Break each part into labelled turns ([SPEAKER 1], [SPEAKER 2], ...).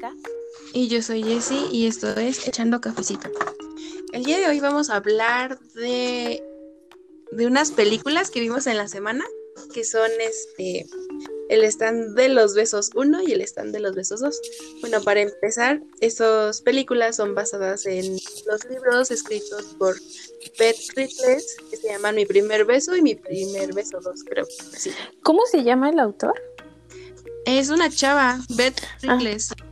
[SPEAKER 1] Mónica.
[SPEAKER 2] Y yo soy Jessie y esto es Echando Cafecito. El día de hoy vamos a hablar de, de unas películas que vimos en la semana, que son este el stand de los besos 1 y el stand de los besos 2. Bueno, para empezar, estas películas son basadas en los libros escritos por Beth Rittles, que se llaman Mi primer beso y Mi primer beso 2, creo. Sí.
[SPEAKER 1] ¿Cómo se llama el autor?
[SPEAKER 2] Es una chava, Beth Rickles. Ajá.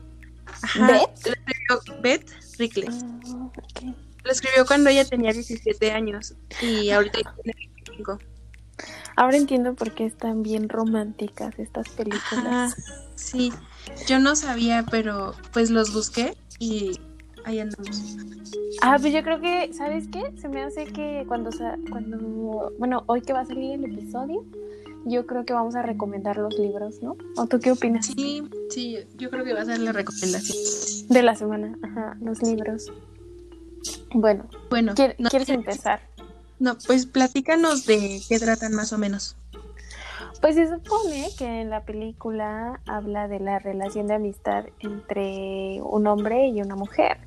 [SPEAKER 1] ¿Beth?
[SPEAKER 2] Rickles.
[SPEAKER 1] Ah, ok.
[SPEAKER 2] Lo escribió cuando ella tenía 17 años y ahorita tiene 25.
[SPEAKER 1] Ahora entiendo por qué están bien románticas estas películas.
[SPEAKER 2] Ajá, sí. Yo no sabía, pero pues los busqué y ahí andamos.
[SPEAKER 1] Ah, pues yo creo que, ¿sabes qué? Se me hace que cuando, cuando, bueno, hoy que va a salir el episodio, yo creo que vamos a recomendar los libros, ¿no? ¿O tú qué opinas?
[SPEAKER 2] Sí, sí, yo creo que va a ser la recomendación.
[SPEAKER 1] De la semana, ajá, los libros. Bueno,
[SPEAKER 2] Bueno,
[SPEAKER 1] ¿quier-
[SPEAKER 2] no,
[SPEAKER 1] ¿quieres empezar?
[SPEAKER 2] no, pues platícanos de qué tratan más o menos.
[SPEAKER 1] Pues se supone que en la película habla de la relación de amistad entre un hombre y una mujer.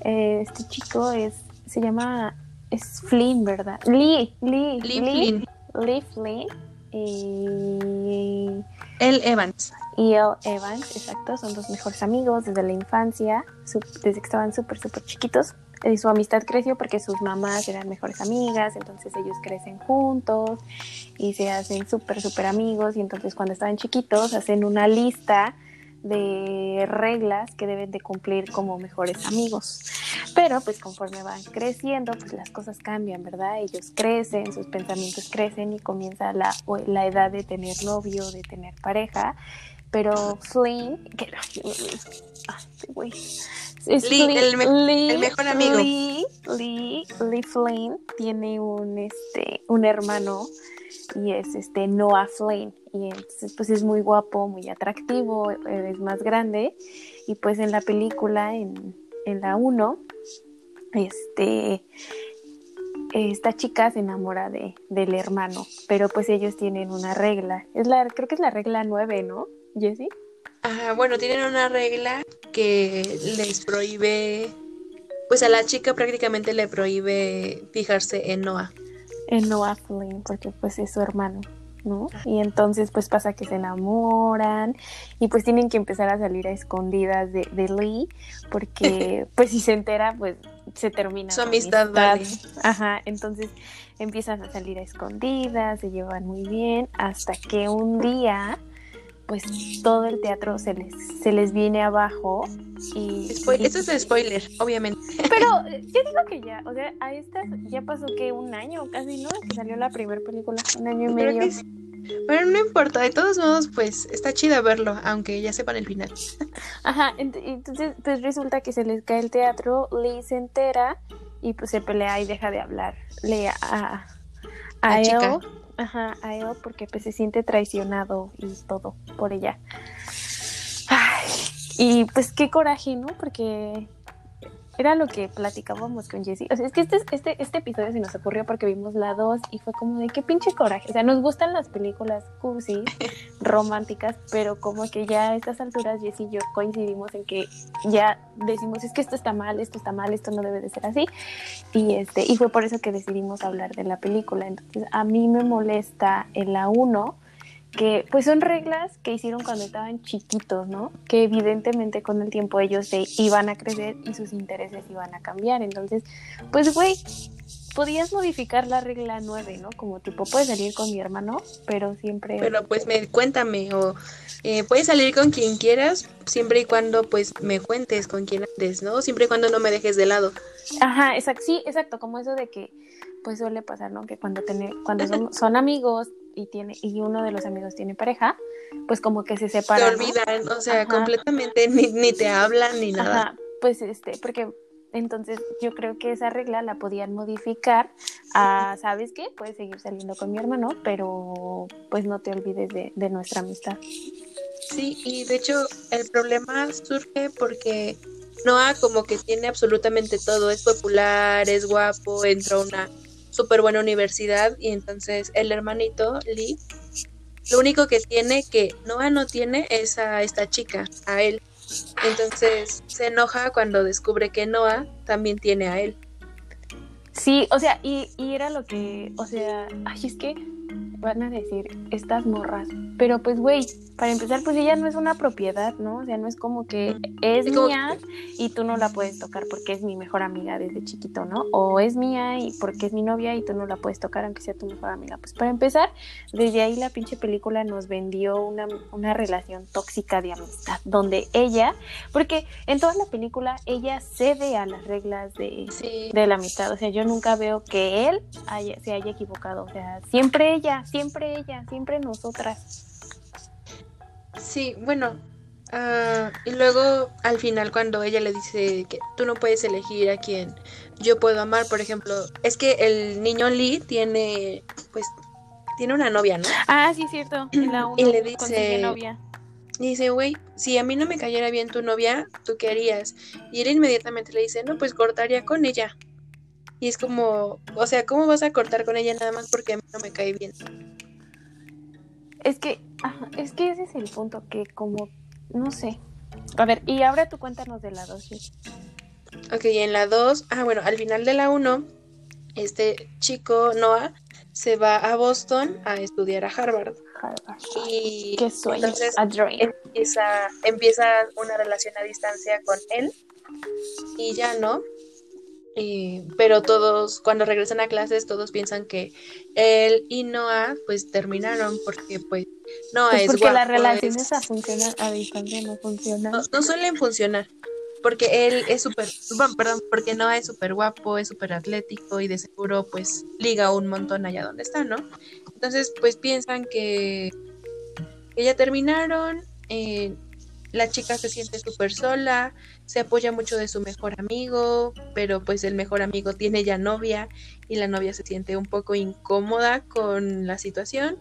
[SPEAKER 1] Este chico es, se llama, es Flynn, ¿verdad? Lee, Lee,
[SPEAKER 2] Lee
[SPEAKER 1] Lee,
[SPEAKER 2] Flynn,
[SPEAKER 1] Lee Flynn y,
[SPEAKER 2] El Evans.
[SPEAKER 1] y El Evans, exacto, son dos mejores amigos desde la infancia, su- desde que estaban súper, súper chiquitos. Eh, su amistad creció porque sus mamás eran mejores amigas, entonces ellos crecen juntos y se hacen súper, súper amigos y entonces cuando estaban chiquitos hacen una lista de reglas que deben de cumplir como mejores amigos. Pero pues conforme van creciendo, pues las cosas cambian, ¿verdad? Ellos crecen, sus pensamientos crecen y comienza la, la edad de tener novio, de tener pareja. Pero Flynn, que este güey.
[SPEAKER 2] El me-
[SPEAKER 1] Lee-
[SPEAKER 2] el mejor amigo.
[SPEAKER 1] Lee, Lee, Lee Flynn tiene un este un hermano y es este Noah Flynn y entonces pues es muy guapo, muy atractivo, es más grande y pues en la película en, en la 1 este esta chica se enamora de, del hermano, pero pues ellos tienen una regla. Es la creo que es la regla 9, ¿no? Jessie?
[SPEAKER 2] Ajá, bueno, tienen una regla que les prohíbe, pues a la chica prácticamente le prohíbe fijarse en Noah.
[SPEAKER 1] En Noah Flynn, porque pues es su hermano, ¿no? Y entonces pues pasa que se enamoran y pues tienen que empezar a salir a escondidas de, de Lee, porque pues si se entera pues se termina
[SPEAKER 2] Su amistad vale.
[SPEAKER 1] Ajá, entonces empiezan a salir a escondidas, se llevan muy bien, hasta que un día pues todo el teatro se les, se les viene abajo y...
[SPEAKER 2] Spoil-
[SPEAKER 1] y-
[SPEAKER 2] Esto es spoiler, obviamente.
[SPEAKER 1] pero eh, yo digo que ya, o sea, a estas ya pasó que un año casi, ¿no? Que salió la primera película, un año y
[SPEAKER 2] Creo
[SPEAKER 1] medio.
[SPEAKER 2] sí. Pero no importa, de todos modos, pues está chido verlo, aunque ya sepan el final.
[SPEAKER 1] Ajá, ent- entonces pues resulta que se les cae el teatro, Lee se entera y pues se pelea y deja de hablar. Le a, a él,
[SPEAKER 2] chica.
[SPEAKER 1] Ajá, a él porque pues se siente traicionado y todo por ella. Ay, y pues qué coraje, ¿no? Porque era lo que platicábamos con Jessie. O sea, es que este, este, este episodio se nos ocurrió porque vimos la 2 y fue como de qué pinche coraje. O sea, nos gustan las películas cursi, románticas, pero como que ya a estas alturas Jessie y yo coincidimos en que ya decimos, es que esto está mal, esto está mal, esto no debe de ser así. Y, este, y fue por eso que decidimos hablar de la película. Entonces, a mí me molesta en la 1 que pues son reglas que hicieron cuando estaban chiquitos, ¿no? Que evidentemente con el tiempo ellos se iban a crecer y sus intereses iban a cambiar. Entonces, pues güey, podías modificar la regla 9, ¿no? Como tipo, puedes salir con mi hermano, pero siempre...
[SPEAKER 2] Pero pues me cuéntame, o eh, puedes salir con quien quieras, siempre y cuando pues me cuentes con quién andes, ¿no? Siempre y cuando no me dejes de lado.
[SPEAKER 1] Ajá, exacto, sí, exacto, como eso de que pues suele pasar, ¿no? Que cuando tener, cuando son, son amigos y tiene y uno de los amigos tiene pareja, pues como que se
[SPEAKER 2] Te
[SPEAKER 1] separan. ¿no?
[SPEAKER 2] olvidan, o sea,
[SPEAKER 1] Ajá.
[SPEAKER 2] completamente ni, ni te hablan ni nada.
[SPEAKER 1] Ajá, pues este, porque entonces yo creo que esa regla la podían modificar a, ¿sabes qué? Puedes seguir saliendo con mi hermano, pero pues no te olvides de, de nuestra amistad.
[SPEAKER 2] Sí, y de hecho el problema surge porque Noah como que tiene absolutamente todo, es popular, es guapo, entró a una súper buena universidad y entonces el hermanito Lee, lo único que tiene que Noah no tiene es a esta chica, a él. Entonces se enoja cuando descubre que Noah también tiene a él.
[SPEAKER 1] Sí, o sea, y, y era lo que, o sea, es que van a decir estas morras, pero pues güey, para empezar, pues ella no es una propiedad, ¿no? O sea, no es como que es mía y tú no la puedes tocar porque es mi mejor amiga desde chiquito, ¿no? O es mía y porque es mi novia y tú no la puedes tocar aunque sea tu mejor amiga. Pues para empezar, desde ahí la pinche película nos vendió una, una relación tóxica de amistad, donde ella, porque en toda la película ella cede a las reglas de, de la amistad, o sea, yo nunca veo que él se haya equivocado, o sea, siempre ella, siempre ella, siempre nosotras.
[SPEAKER 2] Sí, bueno, uh, y luego al final cuando ella le dice que tú no puedes elegir a quien yo puedo amar, por ejemplo, es que el niño Lee tiene, pues, tiene una novia, ¿no?
[SPEAKER 1] Ah, sí, cierto.
[SPEAKER 2] y le dice, novia. Dice, güey, si a mí no me cayera bien tu novia, ¿tú qué harías? Y él inmediatamente le dice, no, pues cortaría con ella. Y es como, o sea, ¿cómo vas a cortar con ella nada más porque a mí no me cae bien?
[SPEAKER 1] Es que, es que ese es el punto, que como, no sé. A ver, y ahora tú cuéntanos de la 2.
[SPEAKER 2] Ok, en la 2, ah, bueno, al final de la 1, este chico, Noah, se va a Boston a estudiar a Harvard. Harvard. Y
[SPEAKER 1] Qué
[SPEAKER 2] entonces empieza, empieza una relación a distancia con él y ya no, pero todos, cuando regresan a clases, todos piensan que él y Noah pues terminaron porque pues Noah pues es
[SPEAKER 1] porque las relaciones a, funcionar a distancia no funcionan.
[SPEAKER 2] No, suelen funcionar. Porque él es súper, bueno, perdón, porque Noah es súper guapo, es súper atlético y de seguro pues liga un montón allá donde está, ¿no? Entonces pues piensan que, que ya terminaron, eh, la chica se siente súper sola, se apoya mucho de su mejor amigo, pero pues el mejor amigo tiene ya novia y la novia se siente un poco incómoda con la situación.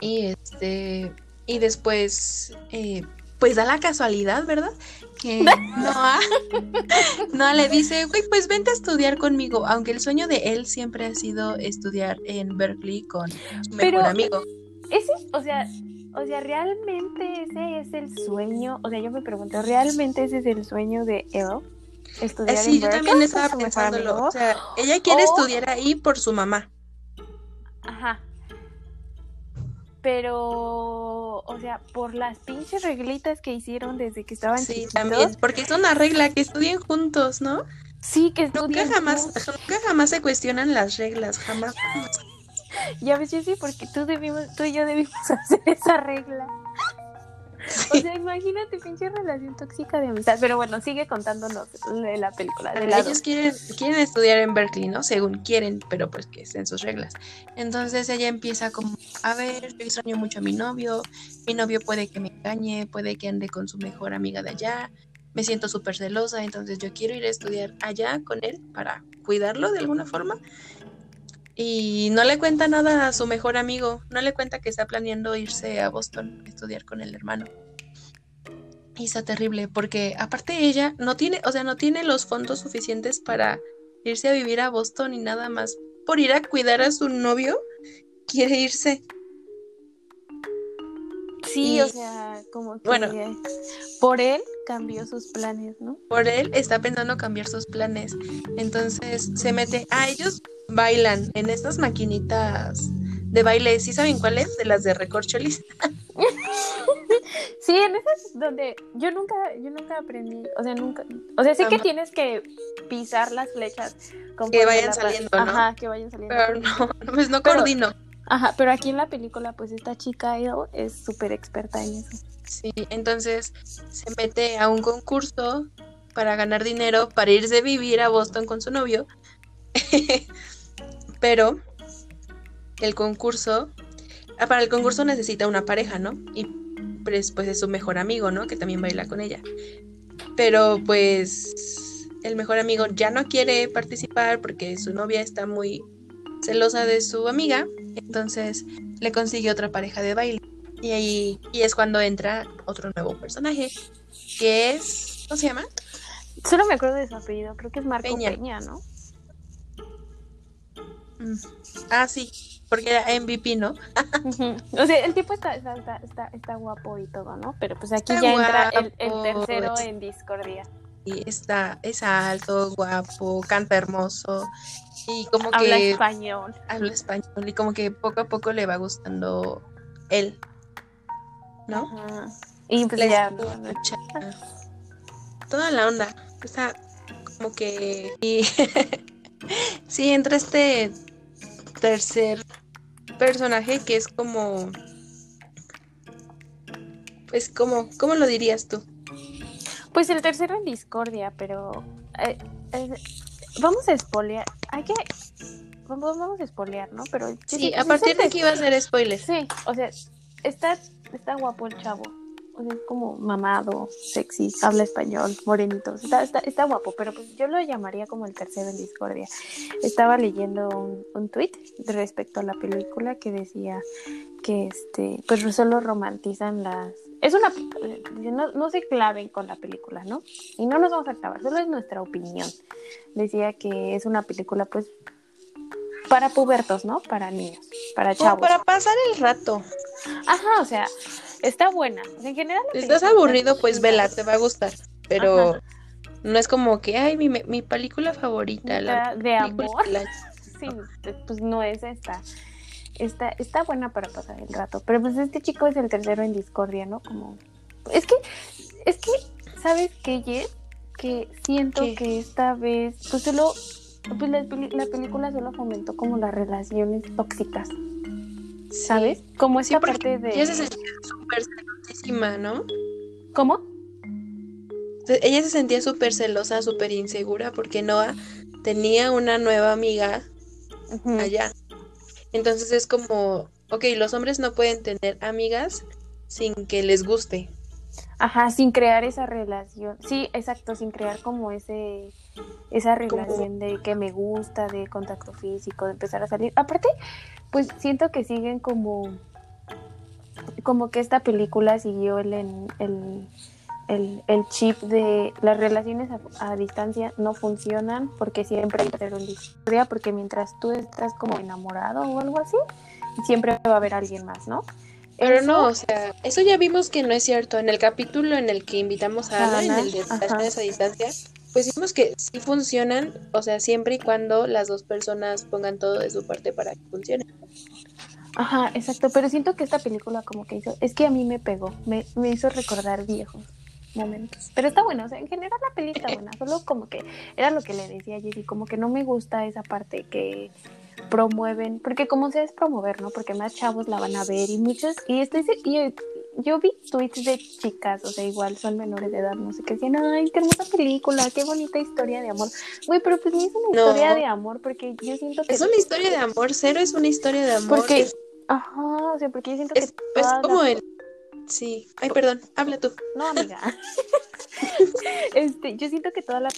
[SPEAKER 2] Y este, y después, eh, pues da la casualidad, ¿verdad? Que Noah, Noah le dice, güey, pues vente a estudiar conmigo, aunque el sueño de él siempre ha sido estudiar en Berkeley con su mejor amigo.
[SPEAKER 1] Ese, o sea, o sea, realmente ese es el sueño. O sea, yo me pregunto, ¿realmente ese es el sueño de Elle?
[SPEAKER 2] Estudiar sí, yo también estaba pensándolo. O sea, ella quiere estudiar ahí por su mamá.
[SPEAKER 1] Ajá. Pero, o sea, por las pinches reglitas que hicieron desde que estaban
[SPEAKER 2] Sí, también, porque es una regla que estudien juntos, ¿no?
[SPEAKER 1] Sí, que estudien
[SPEAKER 2] nunca jamás, Nunca jamás se cuestionan las reglas, jamás.
[SPEAKER 1] Ya ves, sí, porque tú, debimos, tú y yo debimos hacer esa regla. O sea, imagínate, pinche relación tóxica de amistad. Pero bueno, sigue contándonos de la película. De
[SPEAKER 2] Ellos quieren, quieren estudiar en Berkeley, ¿no? Según quieren, pero pues que estén sus reglas. Entonces ella empieza como, a ver, yo extraño mucho a mi novio. Mi novio puede que me engañe, puede que ande con su mejor amiga de allá. Me siento súper celosa, entonces yo quiero ir a estudiar allá con él para cuidarlo de alguna forma. Y no le cuenta nada a su mejor amigo, no le cuenta que está planeando irse a Boston a estudiar con el hermano. Y está terrible, porque aparte ella no tiene, o sea, no tiene los fondos suficientes para irse a vivir a Boston y nada más por ir a cuidar a su novio, quiere irse.
[SPEAKER 1] Sí, o sea, como que bueno, por él cambió sus planes, ¿no?
[SPEAKER 2] Por él está pensando cambiar sus planes. Entonces se mete, a ellos bailan en estas maquinitas de baile, ¿sí saben cuáles? De las de recorcholis.
[SPEAKER 1] sí, en esas donde yo nunca, yo nunca aprendí, o sea, nunca, o sea, sé que tienes que pisar las flechas
[SPEAKER 2] que vayan saliendo, ¿no?
[SPEAKER 1] Ajá, que vayan saliendo.
[SPEAKER 2] Pero no, pues no coordino.
[SPEAKER 1] Ajá, pero aquí en la película, pues esta chica es súper experta en eso.
[SPEAKER 2] Sí, entonces se mete a un concurso para ganar dinero, para irse a vivir a Boston con su novio. Pero el concurso, ah, para el concurso necesita una pareja, ¿no? Y pues, pues es su mejor amigo, ¿no? Que también baila con ella. Pero pues el mejor amigo ya no quiere participar porque su novia está muy celosa de su amiga, entonces le consigue otra pareja de baile. Y ahí y es cuando entra otro nuevo personaje, que es, ¿cómo se llama?
[SPEAKER 1] Solo me acuerdo de su apellido, creo que es Marco Peña, ¿no?
[SPEAKER 2] Ah, sí, porque era MVP, ¿no?
[SPEAKER 1] O sea, el tipo está, está, está, está, guapo y todo, ¿no? Pero pues aquí ya entra el, el, tercero en discordia.
[SPEAKER 2] Y está, es alto, guapo, canta hermoso y como que...
[SPEAKER 1] Habla español.
[SPEAKER 2] Habla español y como que poco a poco le va gustando él, ¿no?
[SPEAKER 1] Y pues ya...
[SPEAKER 2] Toda la onda, está como que... Y sí, entra este tercer personaje que es como... Pues como, ¿cómo lo dirías tú?
[SPEAKER 1] Pues el tercero en discordia, pero... Eh, eh, vamos a espolear. Hay que... Vamos, vamos a espolear, ¿no? Pero...
[SPEAKER 2] Sí, a partir de aquí va a ser spoiler.
[SPEAKER 1] Sí, o sea, está, está guapo el chavo. Sea, es como mamado, sexy, habla español, morenito. Está, está, está guapo, pero pues yo lo llamaría como el tercero en discordia. Estaba leyendo un, un tweet respecto a la película que decía que este, pues solo romantizan las. Es una. No, no se claven con la película, ¿no? Y no nos vamos a clavar, solo es nuestra opinión. Decía que es una película, pues, para pubertos, ¿no? Para niños, para chavos.
[SPEAKER 2] para pasar el rato.
[SPEAKER 1] Ajá, o sea, está buena. en general.
[SPEAKER 2] Si estás aburrido, pues vela, te va a gustar. Pero no es como que, ay, mi, mi película favorita. La
[SPEAKER 1] de amor. sí, pues no es esta. Está, está buena para pasar el rato. Pero pues este chico es el tercero en discordia, ¿no? Como. Es que, es que, ¿sabes qué, Jess? Que siento que esta vez, pues solo. Pues la, la película solo fomentó como las relaciones tóxicas. ¿Sabes? Como esa parte de...
[SPEAKER 2] Ella se sentía súper celosísima, ¿no?
[SPEAKER 1] ¿Cómo?
[SPEAKER 2] Ella se sentía súper celosa, súper insegura porque Noah tenía una nueva amiga allá. Entonces es como, ok, los hombres no pueden tener amigas sin que les guste.
[SPEAKER 1] Ajá, sin crear esa relación. Sí, exacto, sin crear como ese esa relación de que me gusta, de contacto físico, de empezar a salir. Aparte, pues siento que siguen como como que esta película siguió el, el, el, el chip de las relaciones a, distancia no funcionan porque siempre hay que un discordia porque mientras tú estás como enamorado o algo así siempre va a haber alguien más no
[SPEAKER 2] pero no, o sea, eso ya vimos que no es cierto. En el capítulo en el que invitamos a Ana, en el de relaciones a distancia, pues vimos que sí funcionan, o sea, siempre y cuando las dos personas pongan todo de su parte para que funcione.
[SPEAKER 1] Ajá, exacto, pero siento que esta película como que hizo, es que a mí me pegó, me, me hizo recordar viejos momentos. Pero está bueno, o sea, en general la película está buena, solo como que era lo que le decía a Jessy, como que no me gusta esa parte que promueven, porque como se es promover, ¿no? Porque más chavos la van a ver y muchos, y estoy, y yo vi tweets de chicas, o sea, igual son menores de edad, no sé qué decían, ay, qué hermosa película, qué bonita historia de amor. Güey, pero pues ni es una historia de amor, porque yo siento que.
[SPEAKER 2] Es una historia de amor, cero es una historia de amor.
[SPEAKER 1] Porque, ajá, o sea, porque yo siento que.
[SPEAKER 2] Es como el Sí. Ay, perdón, habla tú.
[SPEAKER 1] No, amiga. este, yo siento que todas la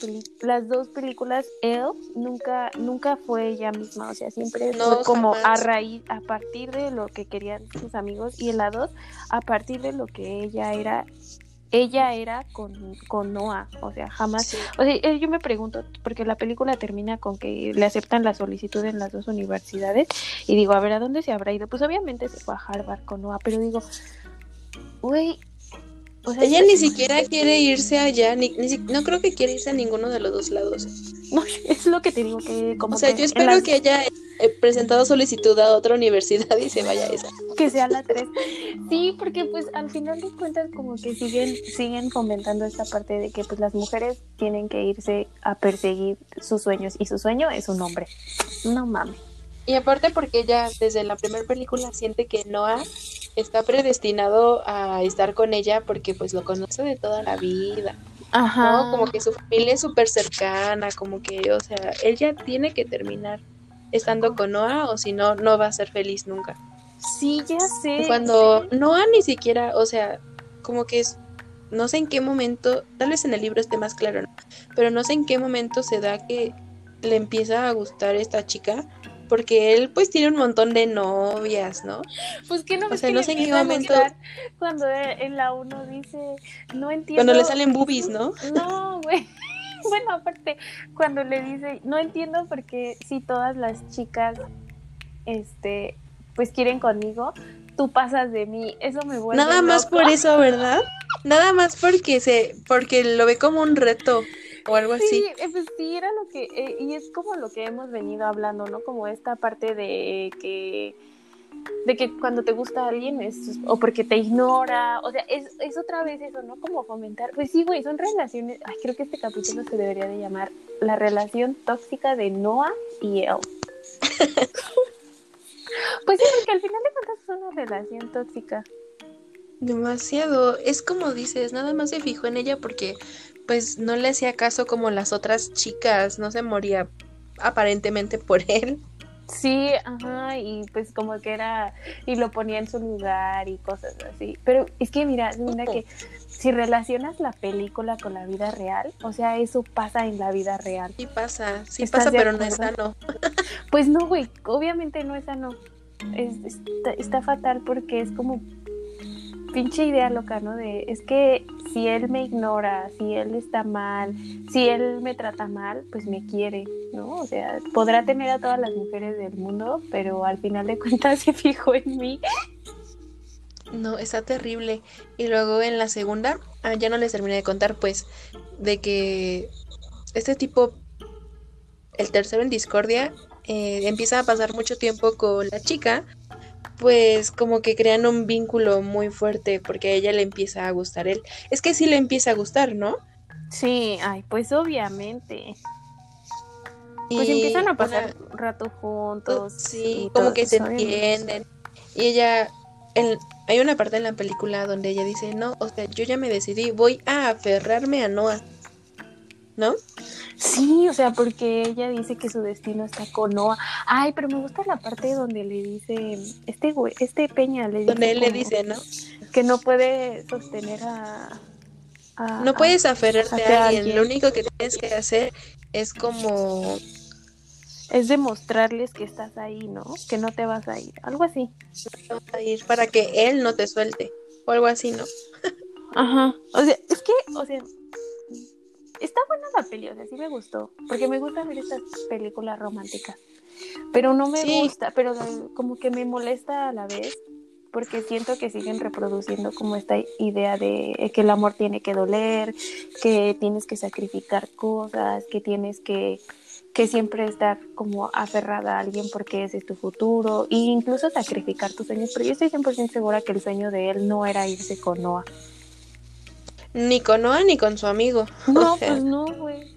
[SPEAKER 1] las dos películas, Elle nunca, nunca fue ella misma, o sea, siempre fue como a raíz, a partir de lo que querían sus amigos, y en la dos, a partir de lo que ella era ella era con, con Noah, o sea, jamás, o sea, eh, yo me pregunto, porque la película termina con que le aceptan la solicitud en las dos universidades, y digo, a ver, ¿a dónde se habrá ido? Pues obviamente se fue a Harvard con Noah, pero digo, Güey.
[SPEAKER 2] ella ni siquiera quiere irse allá, ni, no creo que quiera irse a ninguno de los dos lados.
[SPEAKER 1] No, es lo que te digo que como
[SPEAKER 2] O sea, yo espero que haya eh, presentado solicitud a otra universidad y se vaya a esa.
[SPEAKER 1] Que sea la 3. Sí, porque pues al final de cuentas como que siguen siguen fomentando esta parte de que pues las mujeres tienen que irse a perseguir sus sueños y su sueño es un hombre. No mames.
[SPEAKER 2] Y aparte porque ella desde la primera película siente que Noah está predestinado a estar con ella porque pues lo conoce de toda la vida. Ajá. Como que su familia es súper cercana, como que, o sea, él ya tiene que terminar estando con Noah o si no, no va a ser feliz nunca.
[SPEAKER 1] Sí, ya sé.
[SPEAKER 2] Cuando Noah ni siquiera, o sea, como que es, no sé en qué momento, tal vez en el libro esté más claro, ¿no? pero no sé en qué momento se da que le empieza a gustar esta chica porque él pues tiene un montón de novias, ¿no?
[SPEAKER 1] Pues que no,
[SPEAKER 2] o sea, no sé en qué momento
[SPEAKER 1] cuando en la uno dice, no entiendo.
[SPEAKER 2] Cuando le salen boobies, ¿no?
[SPEAKER 1] No, güey. bueno, aparte, cuando le dice, no entiendo por qué si todas las chicas, este, pues quieren conmigo, tú pasas de mí, eso me vuelve
[SPEAKER 2] Nada más por eso, ¿verdad? Nada más porque se, porque lo ve como un reto o algo así.
[SPEAKER 1] Sí, eh, pues sí, era lo que, eh, y es como lo que hemos venido hablando, ¿no? Como esta parte de que de que cuando te gusta alguien es o porque te ignora, o sea, es, es otra vez eso, ¿no? Como fomentar, pues sí, güey, son relaciones, ay, creo que este capítulo se debería de llamar la relación tóxica de Noah y él. pues sí, porque al final de cuentas es una relación tóxica.
[SPEAKER 2] Demasiado, es como dices, nada más se fijó en ella porque pues no le hacía caso como las otras chicas, no se moría aparentemente por él.
[SPEAKER 1] Sí, ajá, y pues como que era, y lo ponía en su lugar y cosas así. Pero es que mira, mira que si relacionas la película con la vida real, o sea, eso pasa en la vida real.
[SPEAKER 2] Sí pasa, sí pasa, pero no es sano.
[SPEAKER 1] Pues no, güey, obviamente no es sano. Es, está, está fatal porque es como pinche idea loca, ¿no? De es que si él me ignora, si él está mal, si él me trata mal, pues me quiere, ¿no? O sea, podrá tener a todas las mujeres del mundo, pero al final de cuentas se fijó en mí.
[SPEAKER 2] No, está terrible. Y luego en la segunda, ah, ya no les terminé de contar, pues, de que este tipo, el tercero en discordia, eh, empieza a pasar mucho tiempo con la chica pues como que crean un vínculo muy fuerte porque a ella le empieza a gustar él. Es que sí le empieza a gustar, ¿no?
[SPEAKER 1] Sí, ay, pues obviamente. Pues empiezan a pasar un rato juntos.
[SPEAKER 2] Sí, como que se entienden. Y ella, hay una parte en la película donde ella dice, no, o sea, yo ya me decidí, voy a aferrarme a Noah. ¿No?
[SPEAKER 1] Sí, o sea, porque ella dice que su destino está con Noah. Ay, pero me gusta la parte donde le dice, este güey, este Peña le dice.
[SPEAKER 2] Donde él le dice, ¿no?
[SPEAKER 1] Que no puede sostener a.
[SPEAKER 2] no puedes aferrarte a, alguien. Lo único que tienes que hacer es como.
[SPEAKER 1] Es demostrarles que estás ahí, ¿no? Que no te vas a ir. Algo así.
[SPEAKER 2] No te vas a ir para que él no te suelte. O algo así, ¿no?
[SPEAKER 1] Ajá. O sea, es que, o sea, está buena la peli, o sea, sí me gustó, porque me gusta ver estas películas románticas, pero no me gusta, pero como que me molesta a la vez, porque siento que siguen reproduciendo como esta idea de que el amor tiene que doler, que tienes que sacrificar cosas, que tienes que que siempre estar como aferrada a alguien porque ese es tu futuro e incluso sacrificar tus sueños, pero yo estoy 100% segura que el sueño de él no era irse con Noah.
[SPEAKER 2] Ni con Noah ni con su amigo.
[SPEAKER 1] No, pues no, güey.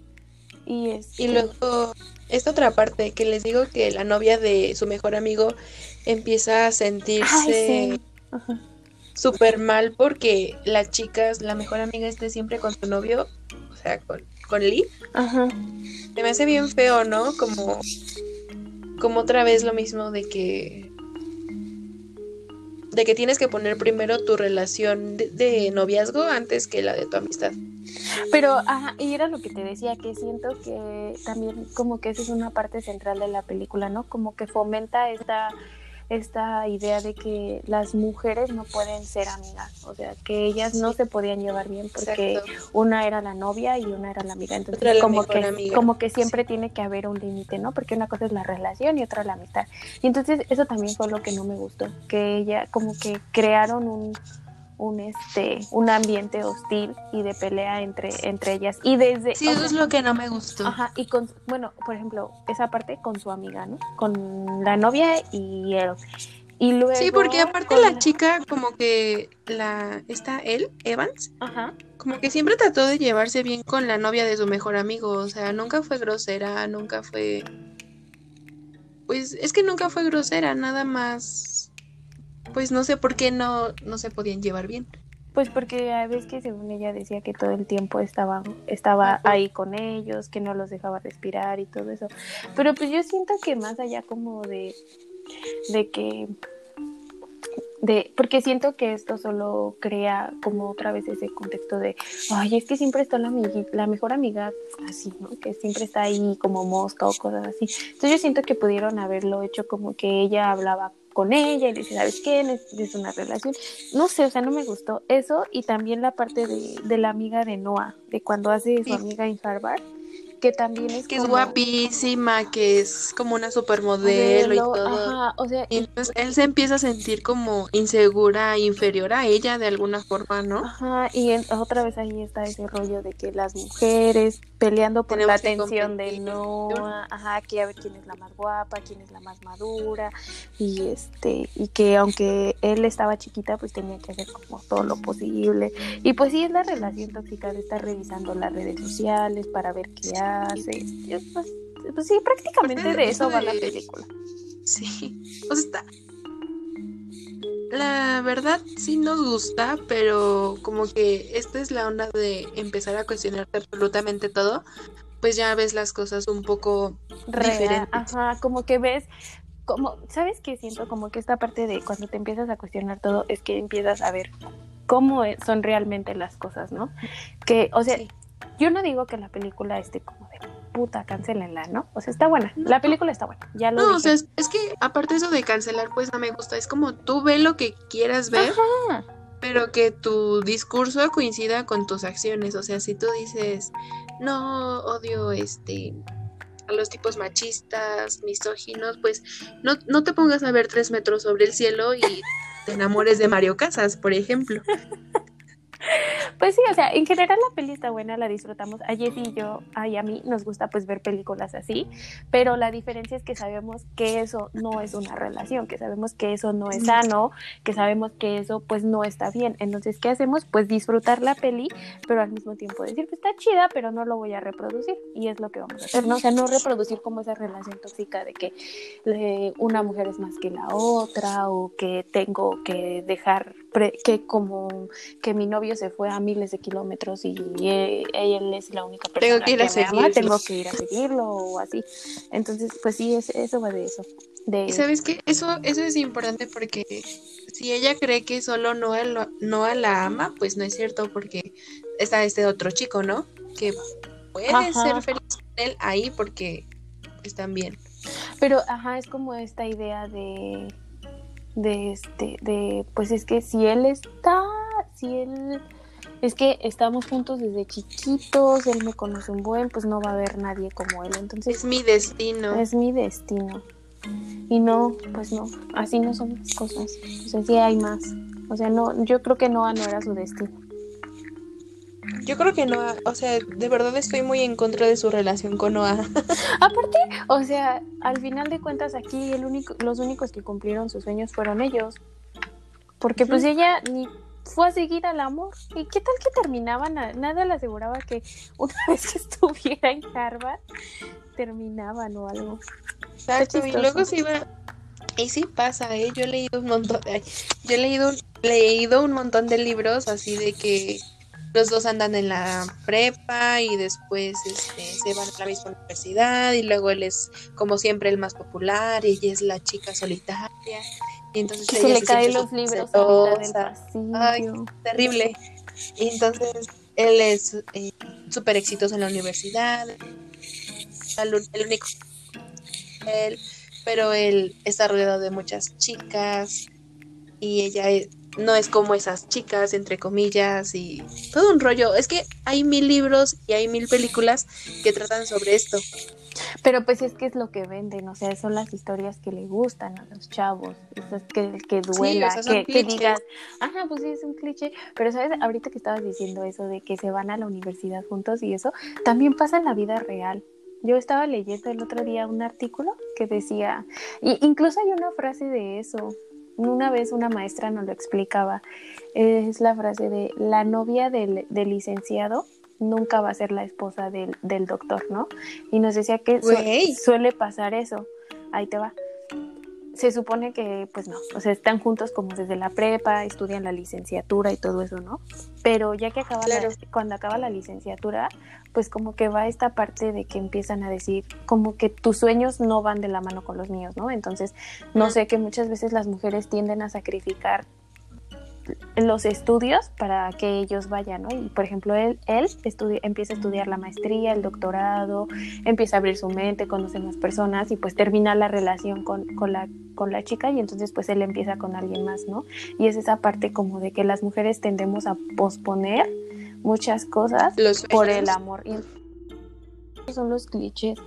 [SPEAKER 1] Y, es...
[SPEAKER 2] y luego, esta otra parte, que les digo que la novia de su mejor amigo empieza a sentirse súper mal porque la chica, la mejor amiga, esté siempre con su novio, o sea, con, con Lee.
[SPEAKER 1] Ajá.
[SPEAKER 2] Se me hace bien feo, ¿no? Como, como otra vez lo mismo de que de que tienes que poner primero tu relación de, noviazgo antes que la de tu amistad.
[SPEAKER 1] Pero, ajá, y era lo que te decía, que siento que también como que esa es una parte central de la película, ¿no? Como que fomenta esta esta idea de que las mujeres no pueden ser amigas, o sea, que ellas no se podían llevar bien porque una era la novia y una era la amiga, entonces como que como que siempre tiene que haber un límite, ¿no? Porque una cosa es la relación y otra la amistad. Y entonces eso también fue lo que no me gustó, que ella como que crearon un un este un ambiente hostil y de pelea entre entre ellas. Y desde
[SPEAKER 2] sí eso es lo que no me gustó.
[SPEAKER 1] ajá y con bueno por ejemplo esa parte con su amiga no con la novia y él. Y luego
[SPEAKER 2] sí porque aparte la chica como que la está él Evans
[SPEAKER 1] ajá.
[SPEAKER 2] como que siempre trató de llevarse bien con la novia de su mejor amigo o sea nunca fue grosera nunca fue pues es que nunca fue grosera nada más pues no sé por qué no, no se podían llevar bien.
[SPEAKER 1] Pues porque a veces que según ella decía que todo el tiempo estaba, estaba ahí con ellos, que no los dejaba respirar y todo eso. Pero pues yo siento que más allá como de, de que de porque siento que esto solo crea como otra vez ese contexto de ay es que siempre está la la mejor amiga así no que siempre está ahí como mosca o cosas así entonces yo siento que pudieron haberlo hecho como que ella hablaba con ella y le dice, ¿sabes qué? Es una relación. No sé, o sea, no me gustó eso y también la parte de, de la amiga de Noah, de cuando hace su amiga en Harvard. Que también es
[SPEAKER 2] que es guapísima, que es como una supermodelo y todo.
[SPEAKER 1] Ajá, o sea,
[SPEAKER 2] y entonces él se empieza a sentir como insegura, inferior a ella de alguna forma, ¿no?
[SPEAKER 1] Ajá, y otra vez ahí está ese rollo de que las mujeres peleando por la atención de Noah, ajá, que a ver quién es la más guapa, quién es la más madura, y este, y que aunque él estaba chiquita, pues tenía que hacer como todo lo posible. Y pues sí es la relación tóxica de estar revisando las redes sociales para ver qué hace. Pues, pues, sí, prácticamente pues de eso va la película.
[SPEAKER 2] Sí, o sea, está, la verdad sí nos gusta, pero como que esta es la onda de empezar a cuestionarte absolutamente todo, pues ya ves las cosas un poco diferentes.
[SPEAKER 1] Ajá, como que ves, como, ¿sabes qué siento? Como que esta parte de cuando te empiezas a cuestionar todo es que empiezas a ver cómo son realmente las cosas, ¿no? Que, o sea, yo no digo que la película esté como de puta, cancelenla, ¿no? O sea, está buena. La película está buena. Ya lo
[SPEAKER 2] No, o sea, es, que aparte eso de cancelar, pues no me gusta. Es como tú ve lo que quieras ver. Pero que tu discurso coincida con tus acciones. O sea, si tú dices, no odio este a los tipos machistas, misóginos, pues no, no te pongas a ver tres metros sobre el cielo y te enamores de Mario Casas, por ejemplo.
[SPEAKER 1] Pues sí, o sea, en general la peli está buena, la disfrutamos. A Jessy y yo, y a mí nos gusta pues ver películas así, pero la diferencia es que sabemos que eso no es una relación, que sabemos que eso no es sano, que sabemos que eso pues no está bien. Entonces, ¿qué hacemos? Pues disfrutar la peli, pero al mismo tiempo decir, pues está chida, pero no lo voy a reproducir. Y es lo que vamos a hacer, ¿no? O sea, no reproducir como esa relación tóxica de que eh, una mujer es más que la otra o que tengo que dejar que como que mi novio se fue a miles de kilómetros y él, es la única persona que, me ama, tengo que ir a seguirlo o así. Entonces, pues sí, es, eso va de eso. De...
[SPEAKER 2] ¿Sabes qué? Eso, eso es importante porque si ella cree que solo Noah, Noah la ama, pues no es cierto porque está este otro chico, ¿no? Que puede ser feliz con él ahí porque están bien.
[SPEAKER 1] Pero, ajá, es como esta idea de de este, de, pues es que si él está, si él, es que estamos juntos desde chiquitos, él me conoce un buen, pues no va a haber nadie como él, entonces.
[SPEAKER 2] Es mi destino.
[SPEAKER 1] Es mi destino. Y no, pues no, así no son las cosas. O sea, sí hay más. O sea, no, yo creo que Noah no era su destino.
[SPEAKER 2] Yo creo que no, o sea, de verdad estoy muy en contra de su relación con Noah.
[SPEAKER 1] Aparte, o sea, al final de cuentas aquí el único, los únicos que cumplieron sus sueños fueron ellos. Porque pues ella ni fue a seguir al amor. ¿Y qué tal que terminaban? nada le aseguraba que una vez que estuviera en Harvard, terminaban o algo.
[SPEAKER 2] Exacto, y luego se iba... Y sí pasa, ¿eh? Yo he leído un montón de... Yo he leído, leído un montón de libros así de que los dos andan en la prepa y después este, se van a la misma universidad y luego él es como siempre el más popular y ella es la chica solitaria. Y entonces
[SPEAKER 1] se le caen los libros Ay,
[SPEAKER 2] terrible. Y entonces él es eh, súper exitoso en la universidad. El único él pero él está rodeado de muchas chicas y ella es, no es como esas chicas, entre comillas, y todo un rollo. Es que hay mil libros y hay mil películas que tratan sobre esto.
[SPEAKER 1] Pero pues es que es lo que venden, o sea, son las historias que le gustan a los chavos, esas que, que duela, que, que, digas, ajá, pues sí, es un cliché, pero sabes, ahorita que estabas diciendo eso de que se van a la universidad juntos y eso, también pasa en la vida real. Yo estaba leyendo el otro día un artículo que decía, y incluso hay una frase de eso, una vez una maestra nos lo explicaba, es la frase de la novia del, licenciado nunca va a ser la esposa del, doctor, ¿no? Y nos decía que suele pasar eso. Ahí te va se supone que, pues no, o sea, están juntos como desde la prepa, estudian la licenciatura y todo eso, ¿no? Pero ya que acaba la, cuando acaba la licenciatura, pues como que va esta parte de que empiezan a decir como que tus sueños no van de la mano con los míos, ¿no? Entonces, no sé que muchas veces las mujeres tienden a sacrificar los estudios para que ellos vayan, ¿no? Y por ejemplo, él, él empieza a estudiar la maestría, el doctorado, empieza a abrir su mente, conoce más personas y pues termina la relación con, con, la, con la chica y entonces pues él empieza con alguien más, ¿no? Y es esa parte como de que las mujeres tendemos a posponer muchas cosas por el amor. Son los clichés,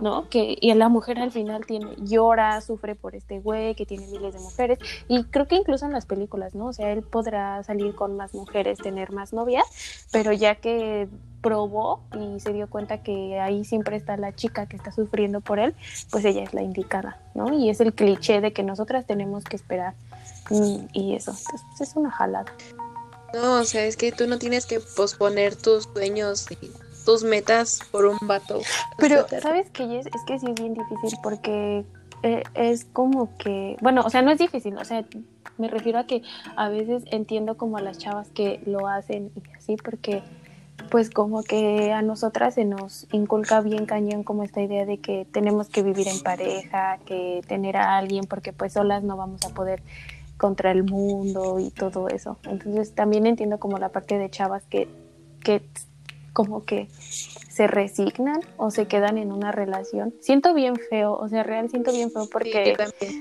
[SPEAKER 1] ¿no? Que y la mujer al final tiene llora, sufre por este güey que tiene miles de mujeres y creo que incluso en las películas, ¿no? O sea, él podrá salir con más mujeres, tener más novias, pero ya que probó y se dio cuenta que ahí siempre está la chica que está sufriendo por él, pues ella es la indicada, ¿no? Y es el cliché de que nosotras tenemos que esperar mm, y eso, entonces pues, es una jalada.
[SPEAKER 2] No, o sea, es que tú no tienes que posponer tus sueños y tus metas por un vato.
[SPEAKER 1] Pero, ¿sabes qué? Es, es que sí es bien difícil porque eh, es como que, bueno, o sea, no es difícil, o sea, me refiero a que a veces entiendo como a las chavas que lo hacen y así, porque pues como que a nosotras se nos inculca bien cañón como esta idea de que tenemos que vivir en pareja, que tener a alguien, porque pues solas no vamos a poder contra el mundo y todo eso. Entonces también entiendo como la parte de chavas que, que como que se resignan o se quedan en una relación. Siento bien feo, o sea, real siento bien feo porque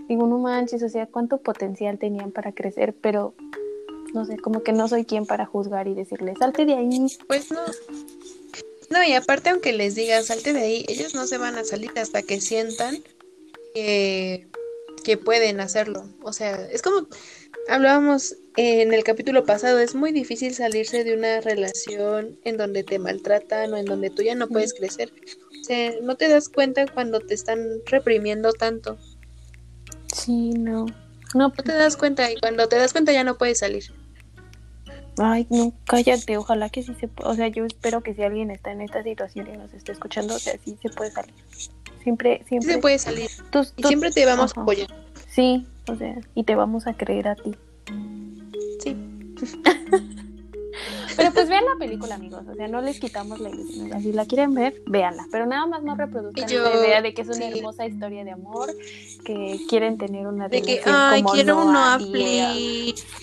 [SPEAKER 1] digo, no manches, o sea, cuánto potencial tenían para crecer, pero no sé, como que no soy quien para juzgar y decirle, salte de ahí.
[SPEAKER 2] Pues no. No, y aparte aunque les diga, salte de ahí, ellos no se van a salir hasta que sientan que que pueden hacerlo. O sea, es como hablábamos en el capítulo pasado, es muy difícil salirse de una relación en donde te maltratan o en donde tú ya no puedes crecer. O sea, no te das cuenta cuando te están reprimiendo tanto.
[SPEAKER 1] Sí, no.
[SPEAKER 2] No, no te das cuenta y cuando te das cuenta ya no puedes salir.
[SPEAKER 1] Ay, no, cállate, ojalá que sí se pueda. O sea, yo espero que si alguien está en esta situación y nos está escuchando, o sea, sí se puede salir. Siempre, siempre.
[SPEAKER 2] se puede salir. y siempre te vamos a apoyar.
[SPEAKER 1] Sí, o sea, y te vamos a creer a ti.
[SPEAKER 2] Sí.
[SPEAKER 1] Pero pues vean la película, amigos. O sea, no les quitamos la ilusión. Si la quieren ver, véanla. Pero nada más no reproduzcan la idea de que es una hermosa historia de amor, que quieren tener una
[SPEAKER 2] de que, ay, quiero uno a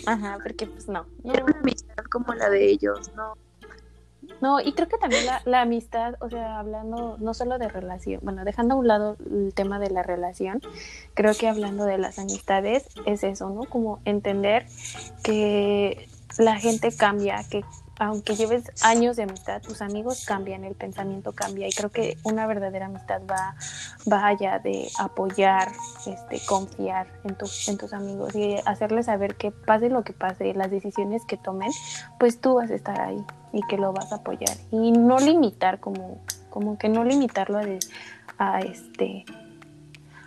[SPEAKER 1] Ajá, porque pues no.
[SPEAKER 2] Quiero una amistad como la de ellos, no.
[SPEAKER 1] No, y creo que también la, amistad, o sea, hablando no solo de relación, bueno, dejando a un lado el tema de la relación, creo que hablando de las amistades es eso, ¿no? Como entender que la gente cambia, que aunque lleves años de amistad, tus amigos cambian, el pensamiento cambia y creo que una verdadera amistad va, va allá de apoyar, este, confiar en, en tus amigos y hacerles saber que pase lo que pase, las decisiones que tomen, pues tú vas a estar ahí y que lo vas a apoyar y no limitar como, como que no limitarlo a, a este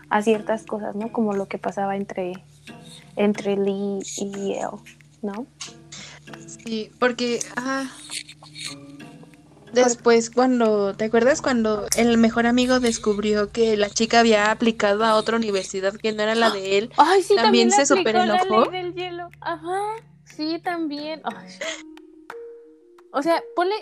[SPEAKER 1] a ciertas cosas, ¿no? Como lo que pasaba entre entre Lee y él, ¿no?
[SPEAKER 2] Sí, porque ah, después cuando, ¿te acuerdas cuando el mejor amigo descubrió que la chica había aplicado a otra universidad que no era la de él?
[SPEAKER 1] Ay, sí, también, se super enojó. Ajá, sí, también. O sea, ponle,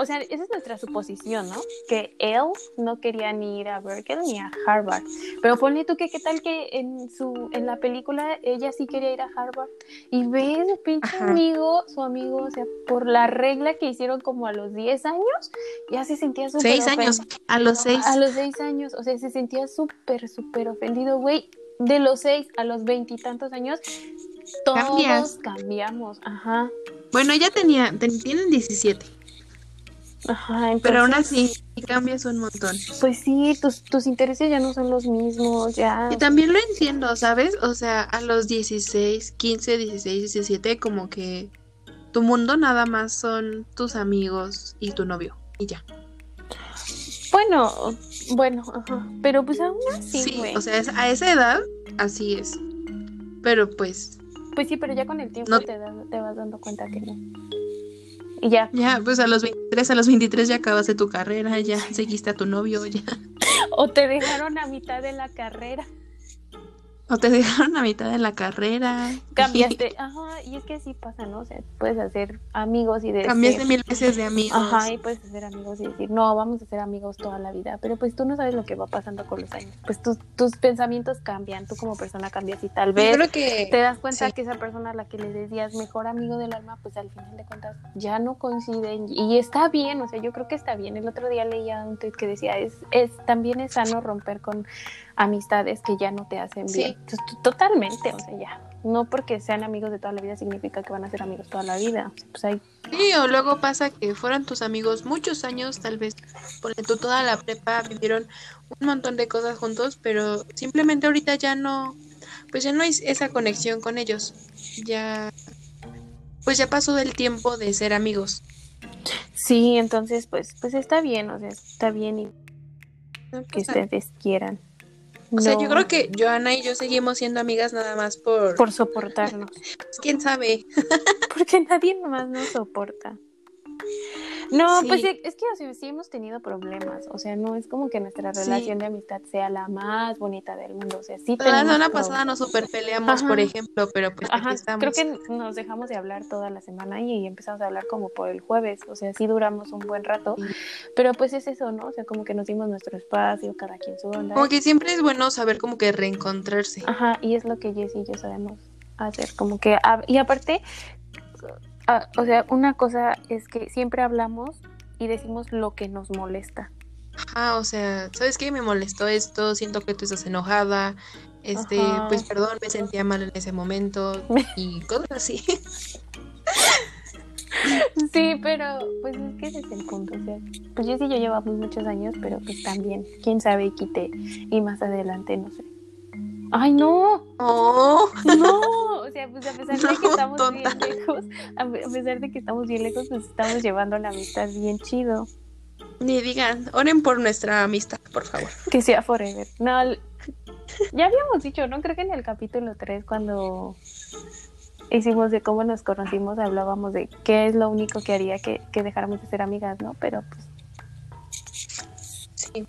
[SPEAKER 1] o sea, esa es nuestra suposición, ¿no? Que él no quería ni ir a Berkeley ni a Harvard. Pero ponle tú que qué tal que en su en la película ella sí quería ir a Harvard y ve su pinche amigo, su amigo, o sea, por la regla que hicieron como a los 10 años, ya se sentía súper
[SPEAKER 2] Seis años, a los seis.
[SPEAKER 1] A los seis años, o sea, se sentía súper, súper ofendido, güey. De los seis a los veintitantos años, todos cambiamos, ajá.
[SPEAKER 2] Bueno, ella tenía, tienen 17.
[SPEAKER 1] Ajá,
[SPEAKER 2] Pero aún así cambias un montón.
[SPEAKER 1] Pues sí, tus, tus intereses ya no son los mismos, ya.
[SPEAKER 2] Y también lo entiendo, ¿sabes? O sea, a los 16, 15, 16, 17, como que tu mundo nada más son tus amigos y tu novio, y ya.
[SPEAKER 1] Bueno, bueno, ajá. Pero pues aún así,
[SPEAKER 2] Sí, o sea, a esa edad, así es. Pero pues
[SPEAKER 1] pues sí, pero ya con el tiempo te, te, vas dando cuenta que no. Y ya.
[SPEAKER 2] Ya, pues a los 23, a los 23 ya acabaste tu carrera, ya seguiste a tu novio, ya.
[SPEAKER 1] O te dejaron a mitad de la carrera.
[SPEAKER 2] O te dejaron a mitad de la carrera.
[SPEAKER 1] Cambiaste, ajá, y es que así pasa, ¿no? O sea, puedes hacer amigos y decir...
[SPEAKER 2] Cambiaste mil veces de amigos.
[SPEAKER 1] Ajá, y puedes hacer amigos y decir, no, vamos a ser amigos toda la vida, pero pues tú no sabes lo que va pasando con los años. Pues tus, tus pensamientos cambian, tú como persona cambias y tal vez
[SPEAKER 2] que,
[SPEAKER 1] te das cuenta que esa persona a la que le decías mejor amigo del alma, pues al final de cuentas ya no coinciden y está bien, o sea, yo creo que está bien. El otro día leía un tweet que decía, es, es también es sano romper con amistades que ya no te hacen bien. Totalmente, o sea, ya. No porque sean amigos de toda la vida significa que van a ser amigos toda la vida. Pues hay
[SPEAKER 2] Sí, o luego pasa que fueron tus amigos muchos años, tal vez, porque tú toda la prepa vivieron un montón de cosas juntos, pero simplemente ahorita ya no, pues ya no hay esa conexión con ellos. Ya, pues ya pasó del tiempo de ser amigos.
[SPEAKER 1] Sí, entonces pues pues está bien, o sea, está bien y
[SPEAKER 2] No
[SPEAKER 1] que ustedes quieran.
[SPEAKER 2] O sea, yo creo que Joana y yo seguimos siendo amigas nada más por,
[SPEAKER 1] por soportarnos,
[SPEAKER 2] pues, quién sabe.
[SPEAKER 1] porque nadie más nos soporta. No,
[SPEAKER 2] Sí.
[SPEAKER 1] pues es que sí hemos tenido problemas, o sea, no es como que nuestra
[SPEAKER 2] Sí.
[SPEAKER 1] relación de amistad sea la más bonita del mundo, o sea, sí
[SPEAKER 2] La
[SPEAKER 1] tenemos
[SPEAKER 2] semana pasada nos super peleamos,
[SPEAKER 1] Ajá.
[SPEAKER 2] por ejemplo, pero pues
[SPEAKER 1] Ajá,
[SPEAKER 2] aquí estamos.
[SPEAKER 1] creo que nos dejamos de hablar toda la semana y empezamos a hablar como por el jueves, o sea, sí duramos un buen rato, pero pues es eso, ¿no? O sea, como que nos dimos nuestro espacio, cada quien su onda.
[SPEAKER 2] Como que siempre es bueno saber como que reencontrarse.
[SPEAKER 1] Ajá, y es lo que Jess y yo sabemos hacer, como que, y aparte, ah, o sea, una cosa es que siempre hablamos y decimos lo que nos molesta.
[SPEAKER 2] Ah, o sea, ¿sabes qué? Me molestó esto, siento que tú estás enojada, este,
[SPEAKER 1] Ajá.
[SPEAKER 2] pues perdón, me sentía mal en ese momento y cosas así.
[SPEAKER 1] Sí, pero pues es que ese es el punto, o sea, pues Jess y yo llevamos muchos años, pero pues también, quién sabe y quite, y más adelante, no sé. ¡Ay, no!
[SPEAKER 2] Oh,
[SPEAKER 1] No, o sea, pues a pesar de que
[SPEAKER 2] No,
[SPEAKER 1] estamos
[SPEAKER 2] tonta.
[SPEAKER 1] bien lejos, a pesar de que estamos bien lejos, pues estamos llevando la amistad bien chido.
[SPEAKER 2] ni digan, oren por nuestra amistad, por favor.
[SPEAKER 1] Que sea forever. No, ya habíamos dicho, ¿no? Creo que en el capítulo 3, cuando hicimos de cómo nos conocimos, hablábamos de qué es lo único que haría que, que dejáramos de ser amigas, ¿no? Pero pues,
[SPEAKER 2] Sí.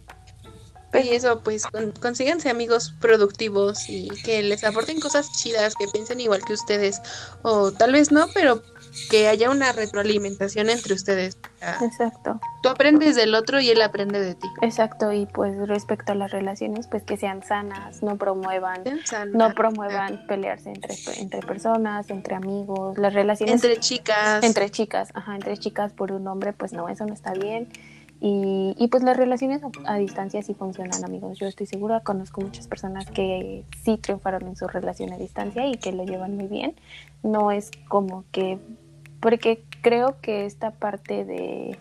[SPEAKER 2] Y eso, pues con- consíganse amigos productivos y que les aporten cosas chidas, que piensen igual que ustedes, o tal vez no, pero que haya una retroalimentación entre ustedes. Sea,
[SPEAKER 1] exacto,
[SPEAKER 2] Tú aprendes del otro y él aprende de ti.
[SPEAKER 1] exacto. Y pues respecto a las relaciones, pues que sean sanas, no promuevan, no promuevan pelearse entre, entre personas, entre amigos, las relaciones
[SPEAKER 2] entre chicas.
[SPEAKER 1] Entre chicas, ajá, entre chicas por un hombre, pues no, eso no está bien. Y, y pues las relaciones a, a distancia sí funcionan, amigos. Yo estoy segura, conozco muchas personas que sí triunfaron en su relación a distancia y que lo llevan muy bien. No es como que, porque creo que esta parte de,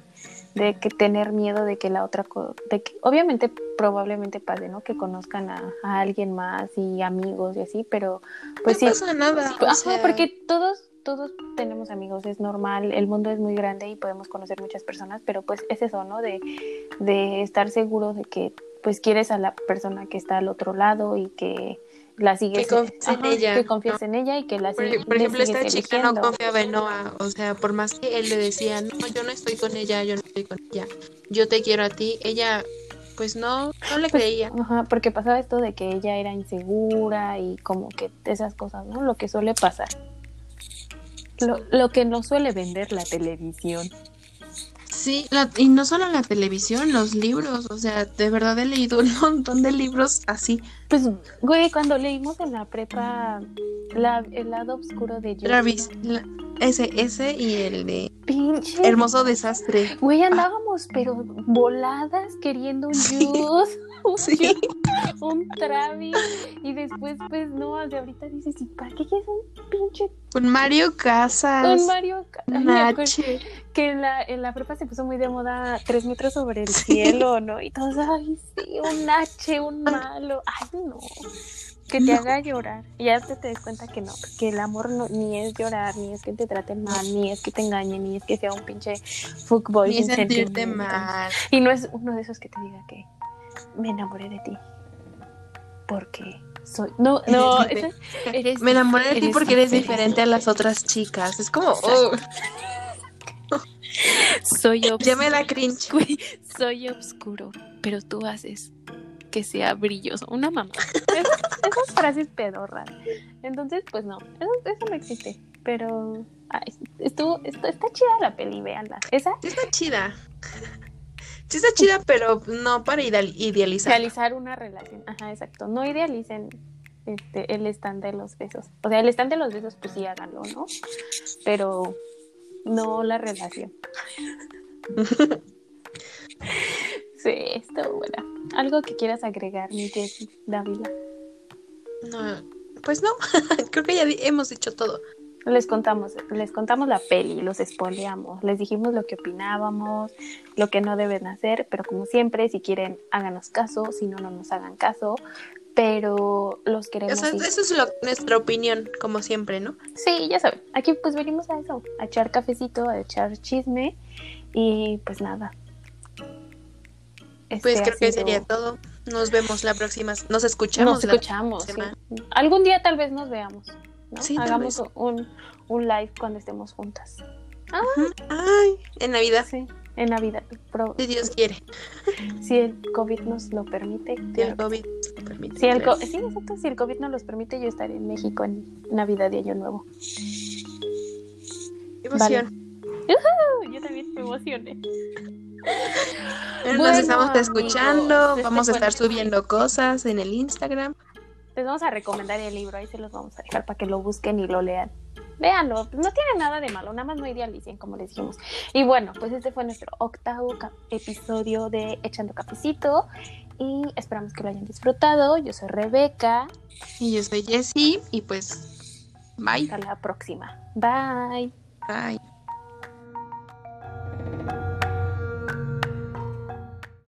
[SPEAKER 1] de que tener miedo de que la otra, de que obviamente probablemente pase, ¿no? Que conozcan a, a alguien más y amigos y así, pero pues sí.
[SPEAKER 2] no pasa nada. o
[SPEAKER 1] Ajá, porque todos, todos tenemos amigos, es normal, el mundo es muy grande y podemos conocer muchas personas, pero pues es eso, ¿no? De, de estar seguro de que pues quieres a la persona que está al otro lado y que la sigues,
[SPEAKER 2] Que confíes en ella,
[SPEAKER 1] que confíes en ella y que la
[SPEAKER 2] por, por ejemplo, esta chica no
[SPEAKER 1] eligiendo.
[SPEAKER 2] confiaba en Noah. O sea, por más que él le decía, no, yo no estoy con ella, yo no estoy con ella, yo te quiero a ti, ella, pues no, no le
[SPEAKER 1] Pues,
[SPEAKER 2] creía.
[SPEAKER 1] Ajá, porque pasaba esto de que ella era insegura y como que esas cosas, ¿no? Lo que suele pasar. Lo, lo que no suele vender la televisión.
[SPEAKER 2] Sí, la- y no solo la televisión, los libros, o sea, de verdad he leído un montón de libros así.
[SPEAKER 1] Pues, güey, cuando leímos en la prepa la, el lado oscuro de Josie,
[SPEAKER 2] Travis, la- ese, ese y el de
[SPEAKER 1] pinche.
[SPEAKER 2] Hermoso Desastre.
[SPEAKER 1] Güey, andábamos, pero voladas queriendo un
[SPEAKER 2] Sí.
[SPEAKER 1] Un,
[SPEAKER 2] Sí.
[SPEAKER 1] Un Travis. Y después, pues no, sea, ahorita dices, ¿y para qué quieres un pinche
[SPEAKER 2] Con Mario Casas.
[SPEAKER 1] un Mario? Ca- Ay, me acuerdo
[SPEAKER 2] Nache.
[SPEAKER 1] que en la, en la prepa se puso muy de moda tres metros sobre el cielo, ¿no? Y todos, ay, sí, un H, un malo. Ay, no. Que te haga llorar. Y ya te, te des cuenta que no, que el amor no, ni es llorar, ni es que te traten mal, ni es que te engañen, ni es que sea un pinche fuckboy
[SPEAKER 2] Ni
[SPEAKER 1] sin
[SPEAKER 2] sentirte mal.
[SPEAKER 1] Y no es uno de esos que te diga que me enamoré de ti. Porque soy. No, no,
[SPEAKER 2] Eres. Me enamoré de ti porque eres
[SPEAKER 1] diferente.
[SPEAKER 2] a las otras chicas. Es como, oh,
[SPEAKER 1] Soy obs-
[SPEAKER 2] ya me da cringe.
[SPEAKER 1] Soy oscuro, pero tú haces que sea brilloso. Una mamá. Es- esas frases pedorras. Entonces, pues no, eso, eso no existe. Pero ay, estuvo, está, está chida la peli, véanla. Esa,
[SPEAKER 2] está chida. Sí está chida, pero no para ideal- idealizar.
[SPEAKER 1] realizar una relación. Ajá, exacto. No idealicen este, el stand de los besos. O sea, el stand de los besos, pues sí, háganlo, ¿no? Pero no la relación. Sí, estuvo buena. ¿Algo que quieras agregar, mi Dávila?
[SPEAKER 2] No, pues no, creo que ya hemos dicho todo.
[SPEAKER 1] Les contamos, les contamos la peli, los espoleamos, les dijimos lo que opinábamos, lo que no deben hacer, pero como siempre, si quieren, háganos caso, si no, no nos hagan caso, pero los queremos.
[SPEAKER 2] eso es lo- nuestra opinión, como siempre, ¿no?
[SPEAKER 1] Sí, ya saben, aquí pues venimos a eso, a echar cafecito, a echar chisme y pues nada. Este
[SPEAKER 2] Pues creo que
[SPEAKER 1] sido-
[SPEAKER 2] sería todo. Nos vemos la próxima. Nos escuchamos.
[SPEAKER 1] Nos
[SPEAKER 2] la-
[SPEAKER 1] escuchamos. sí.
[SPEAKER 2] semana.
[SPEAKER 1] Algún día tal vez nos veamos. ¿No?
[SPEAKER 2] Sí,
[SPEAKER 1] Hagamos un, un live cuando estemos juntas.
[SPEAKER 2] Ujú. Ay, en Navidad,
[SPEAKER 1] Sí, en Navidad. Pro-
[SPEAKER 2] si Dios quiere.
[SPEAKER 1] si el COVID nos lo permite.
[SPEAKER 2] Si
[SPEAKER 1] claro
[SPEAKER 2] el COVID nos lo permite.
[SPEAKER 1] Si el, sí, exacto, si el COVID nos los permite, yo estaré en México en Navidad y Año Nuevo.
[SPEAKER 2] Qué emoción.
[SPEAKER 1] Yo también me emocioné.
[SPEAKER 2] Nos
[SPEAKER 1] Bueno,
[SPEAKER 2] estamos
[SPEAKER 1] amigos,
[SPEAKER 2] escuchando.
[SPEAKER 1] este
[SPEAKER 2] Vamos a
[SPEAKER 1] fue
[SPEAKER 2] estar subiendo cosas en el Instagram.
[SPEAKER 1] Les vamos a recomendar el libro, ahí se los vamos a dejar para que lo busquen y lo lean. Véanlo, pues no tiene nada de malo, nada más no idealicen, como les dijimos. Y bueno, pues este fue nuestro octavo episodio de Echando Cafecito y esperamos que lo hayan disfrutado. Yo soy Rebeca,
[SPEAKER 2] Y yo soy Jessie. Y pues, bye.
[SPEAKER 1] hasta la próxima. Bye.
[SPEAKER 2] Bye.